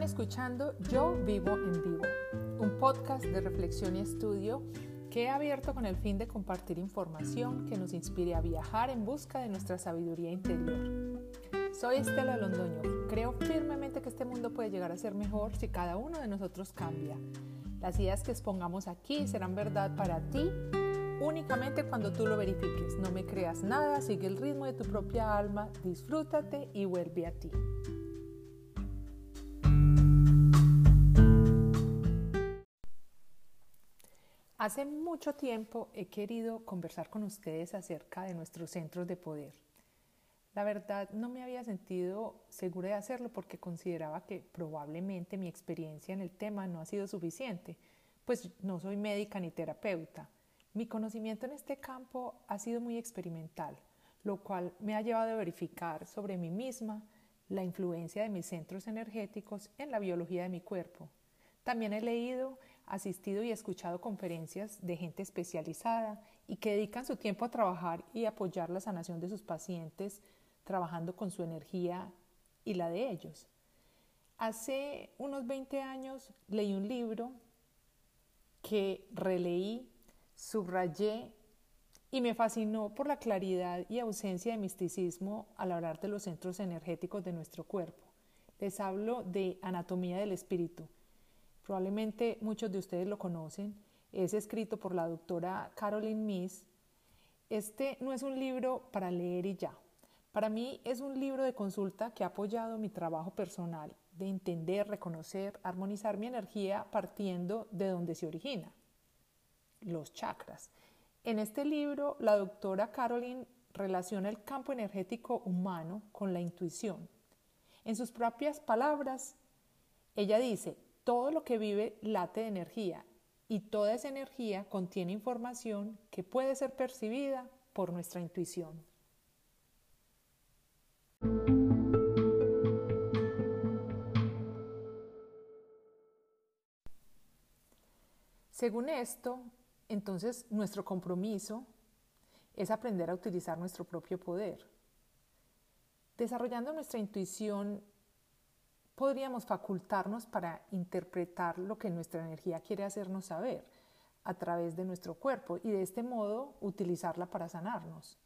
Están escuchando Yo Vivo en Vivo, un podcast de reflexión y estudio que he abierto con el fin de compartir información que nos inspire a viajar en busca de nuestra sabiduría interior. Soy Estela Londoño. Creo firmemente que este mundo puede llegar a ser mejor si cada uno de nosotros cambia. Las ideas que expongamos aquí serán verdad para ti únicamente cuando tú lo verifiques. No me creas nada, sigue el ritmo de tu propia alma, disfrútate y vuelve a ti. Hace mucho tiempo he querido conversar con ustedes acerca de nuestros centros de poder. La verdad no me había sentido segura de hacerlo porque consideraba que probablemente mi experiencia en el tema no ha sido suficiente, pues no soy médica ni terapeuta. Mi conocimiento en este campo ha sido muy experimental, lo cual me ha llevado a verificar sobre mí misma la influencia de mis centros energéticos en la biología de mi cuerpo. También he leído asistido y escuchado conferencias de gente especializada y que dedican su tiempo a trabajar y apoyar la sanación de sus pacientes, trabajando con su energía y la de ellos. Hace unos 20 años leí un libro que releí, subrayé y me fascinó por la claridad y ausencia de misticismo al hablar de los centros energéticos de nuestro cuerpo. Les hablo de Anatomía del Espíritu Probablemente muchos de ustedes lo conocen. Es escrito por la doctora Caroline Miss. Este no es un libro para leer y ya. Para mí es un libro de consulta que ha apoyado mi trabajo personal de entender, reconocer, armonizar mi energía partiendo de donde se origina, los chakras. En este libro, la doctora Caroline relaciona el campo energético humano con la intuición. En sus propias palabras, ella dice, todo lo que vive late de energía y toda esa energía contiene información que puede ser percibida por nuestra intuición. Según esto, entonces nuestro compromiso es aprender a utilizar nuestro propio poder. Desarrollando nuestra intuición podríamos facultarnos para interpretar lo que nuestra energía quiere hacernos saber a través de nuestro cuerpo y de este modo utilizarla para sanarnos.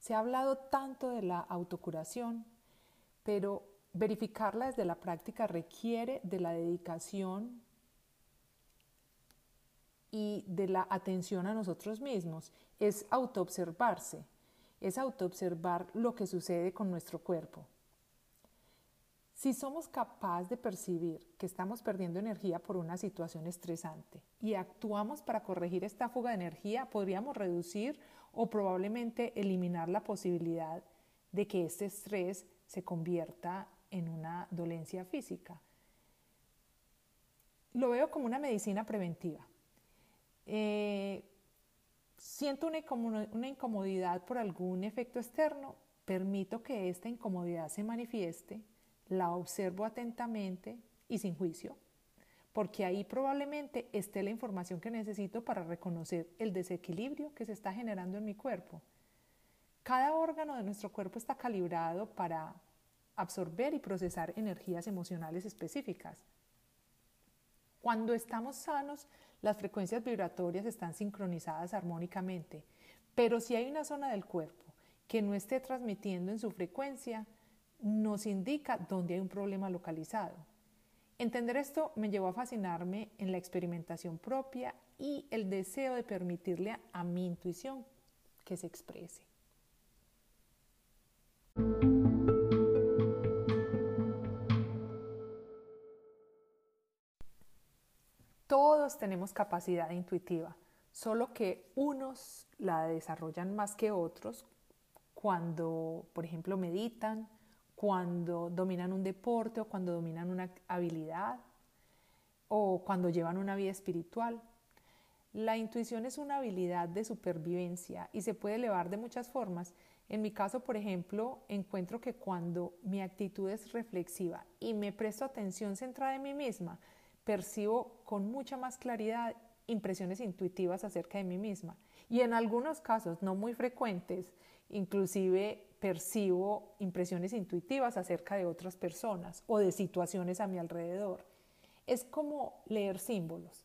Se ha hablado tanto de la autocuración, pero verificarla desde la práctica requiere de la dedicación y de la atención a nosotros mismos. Es autoobservarse, es autoobservar lo que sucede con nuestro cuerpo. Si somos capaces de percibir que estamos perdiendo energía por una situación estresante y actuamos para corregir esta fuga de energía, podríamos reducir o probablemente eliminar la posibilidad de que este estrés se convierta en una dolencia física. Lo veo como una medicina preventiva. Eh, siento una incomodidad por algún efecto externo, permito que esta incomodidad se manifieste la observo atentamente y sin juicio, porque ahí probablemente esté la información que necesito para reconocer el desequilibrio que se está generando en mi cuerpo. Cada órgano de nuestro cuerpo está calibrado para absorber y procesar energías emocionales específicas. Cuando estamos sanos, las frecuencias vibratorias están sincronizadas armónicamente, pero si hay una zona del cuerpo que no esté transmitiendo en su frecuencia, nos indica dónde hay un problema localizado. Entender esto me llevó a fascinarme en la experimentación propia y el deseo de permitirle a, mi intuición que se exprese. Todos tenemos capacidad intuitiva, solo que unos la desarrollan más que otros cuando, por ejemplo, meditan, cuando dominan un deporte o cuando dominan una habilidad o cuando llevan una vida espiritual. La intuición es una habilidad de supervivencia y se puede elevar de muchas formas. En mi caso, por ejemplo, encuentro que cuando mi actitud es reflexiva y me presto atención centrada en mí misma, percibo con mucha más claridad impresiones intuitivas acerca de mí misma y en algunos casos no muy frecuentes, inclusive percibo impresiones intuitivas acerca de otras personas o de situaciones a mi alrededor. Es como leer símbolos.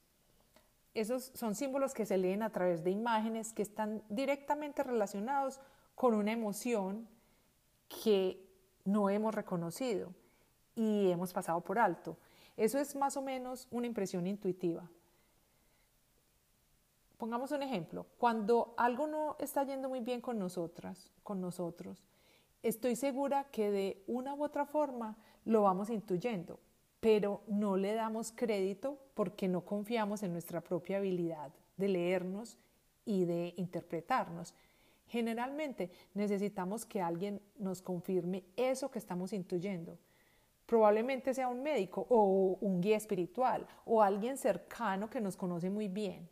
Esos son símbolos que se leen a través de imágenes que están directamente relacionados con una emoción que no hemos reconocido y hemos pasado por alto. Eso es más o menos una impresión intuitiva. Pongamos un ejemplo. Cuando algo no está yendo muy bien con nosotras, con nosotros, estoy segura que de una u otra forma lo vamos intuyendo, pero no le damos crédito porque no confiamos en nuestra propia habilidad de leernos y de interpretarnos. Generalmente necesitamos que alguien nos confirme eso que estamos intuyendo. Probablemente sea un médico o un guía espiritual o alguien cercano que nos conoce muy bien.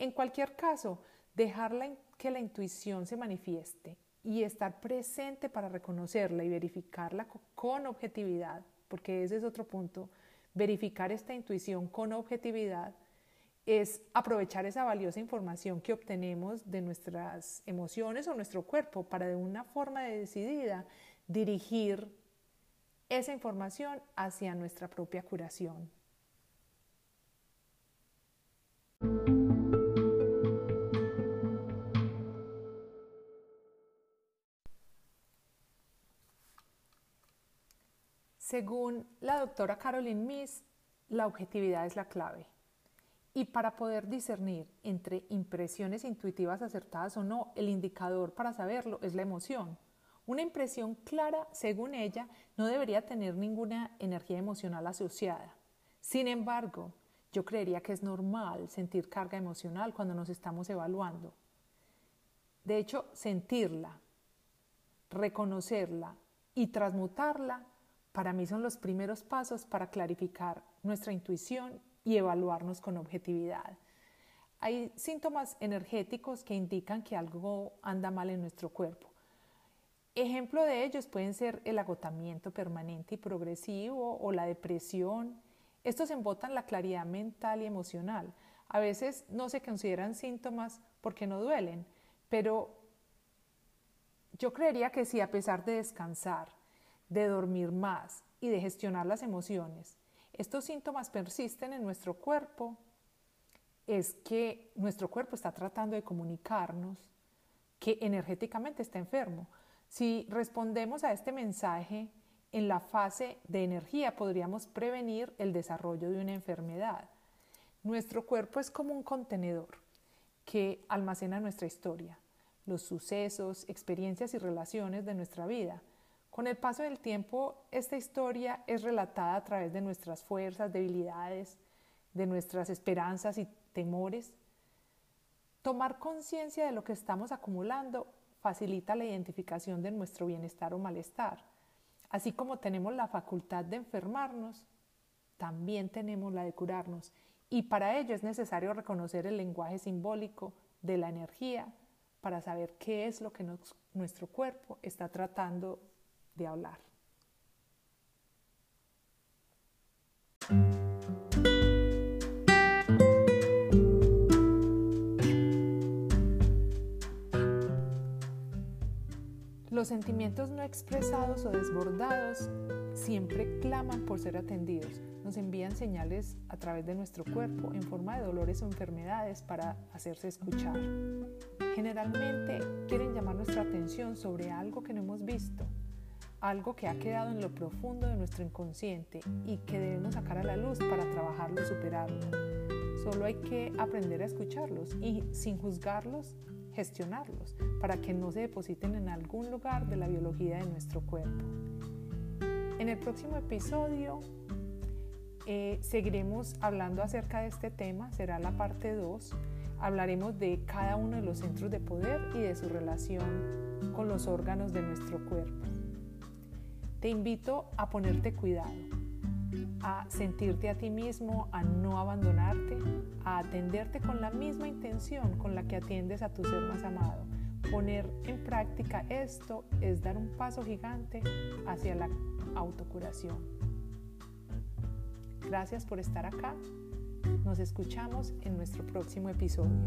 En cualquier caso, dejar que la intuición se manifieste y estar presente para reconocerla y verificarla con objetividad, porque ese es otro punto, verificar esta intuición con objetividad es aprovechar esa valiosa información que obtenemos de nuestras emociones o nuestro cuerpo para de una forma decidida dirigir esa información hacia nuestra propia curación. Según la doctora Caroline Miss, la objetividad es la clave. Y para poder discernir entre impresiones intuitivas acertadas o no, el indicador para saberlo es la emoción. Una impresión clara, según ella, no debería tener ninguna energía emocional asociada. Sin embargo, yo creería que es normal sentir carga emocional cuando nos estamos evaluando. De hecho, sentirla, reconocerla y transmutarla para mí son los primeros pasos para clarificar nuestra intuición y evaluarnos con objetividad. Hay síntomas energéticos que indican que algo anda mal en nuestro cuerpo. Ejemplo de ellos pueden ser el agotamiento permanente y progresivo o la depresión. Estos embotan la claridad mental y emocional. A veces no se consideran síntomas porque no duelen, pero yo creería que si a pesar de descansar, de dormir más y de gestionar las emociones, estos síntomas persisten en nuestro cuerpo, es que nuestro cuerpo está tratando de comunicarnos que energéticamente está enfermo. Si respondemos a este mensaje en la fase de energía, podríamos prevenir el desarrollo de una enfermedad. Nuestro cuerpo es como un contenedor que almacena nuestra historia, los sucesos, experiencias y relaciones de nuestra vida. Con el paso del tiempo, esta historia es relatada a través de nuestras fuerzas, debilidades, de nuestras esperanzas y temores. Tomar conciencia de lo que estamos acumulando facilita la identificación de nuestro bienestar o malestar. Así como tenemos la facultad de enfermarnos, también tenemos la de curarnos. Y para ello es necesario reconocer el lenguaje simbólico de la energía para saber qué es lo que nuestro cuerpo está tratando de hablar. Los sentimientos no expresados o desbordados siempre claman por ser atendidos. Nos envían señales a través de nuestro cuerpo en forma de dolores o enfermedades para hacerse escuchar. Generalmente quieren llamar nuestra atención sobre algo que no hemos visto, algo que ha quedado en lo profundo de nuestro inconsciente y que debemos sacar a la luz para trabajarlo y superarlo. Solo hay que aprender a escucharlos y sin juzgarlos, gestionarlos para que no se depositen en algún lugar de la biología de nuestro cuerpo. En el próximo episodio eh, seguiremos hablando acerca de este tema, será la parte 2. Hablaremos de cada uno de los centros de poder y de su relación con los órganos de nuestro cuerpo. Te invito a ponerte cuidado, a sentirte a ti mismo, a no abandonarte, a atenderte con la misma intención con la que atiendes a tu ser más amado. Poner en práctica esto es dar un paso gigante hacia la autocuración. Gracias por estar acá. Nos escuchamos en nuestro próximo episodio.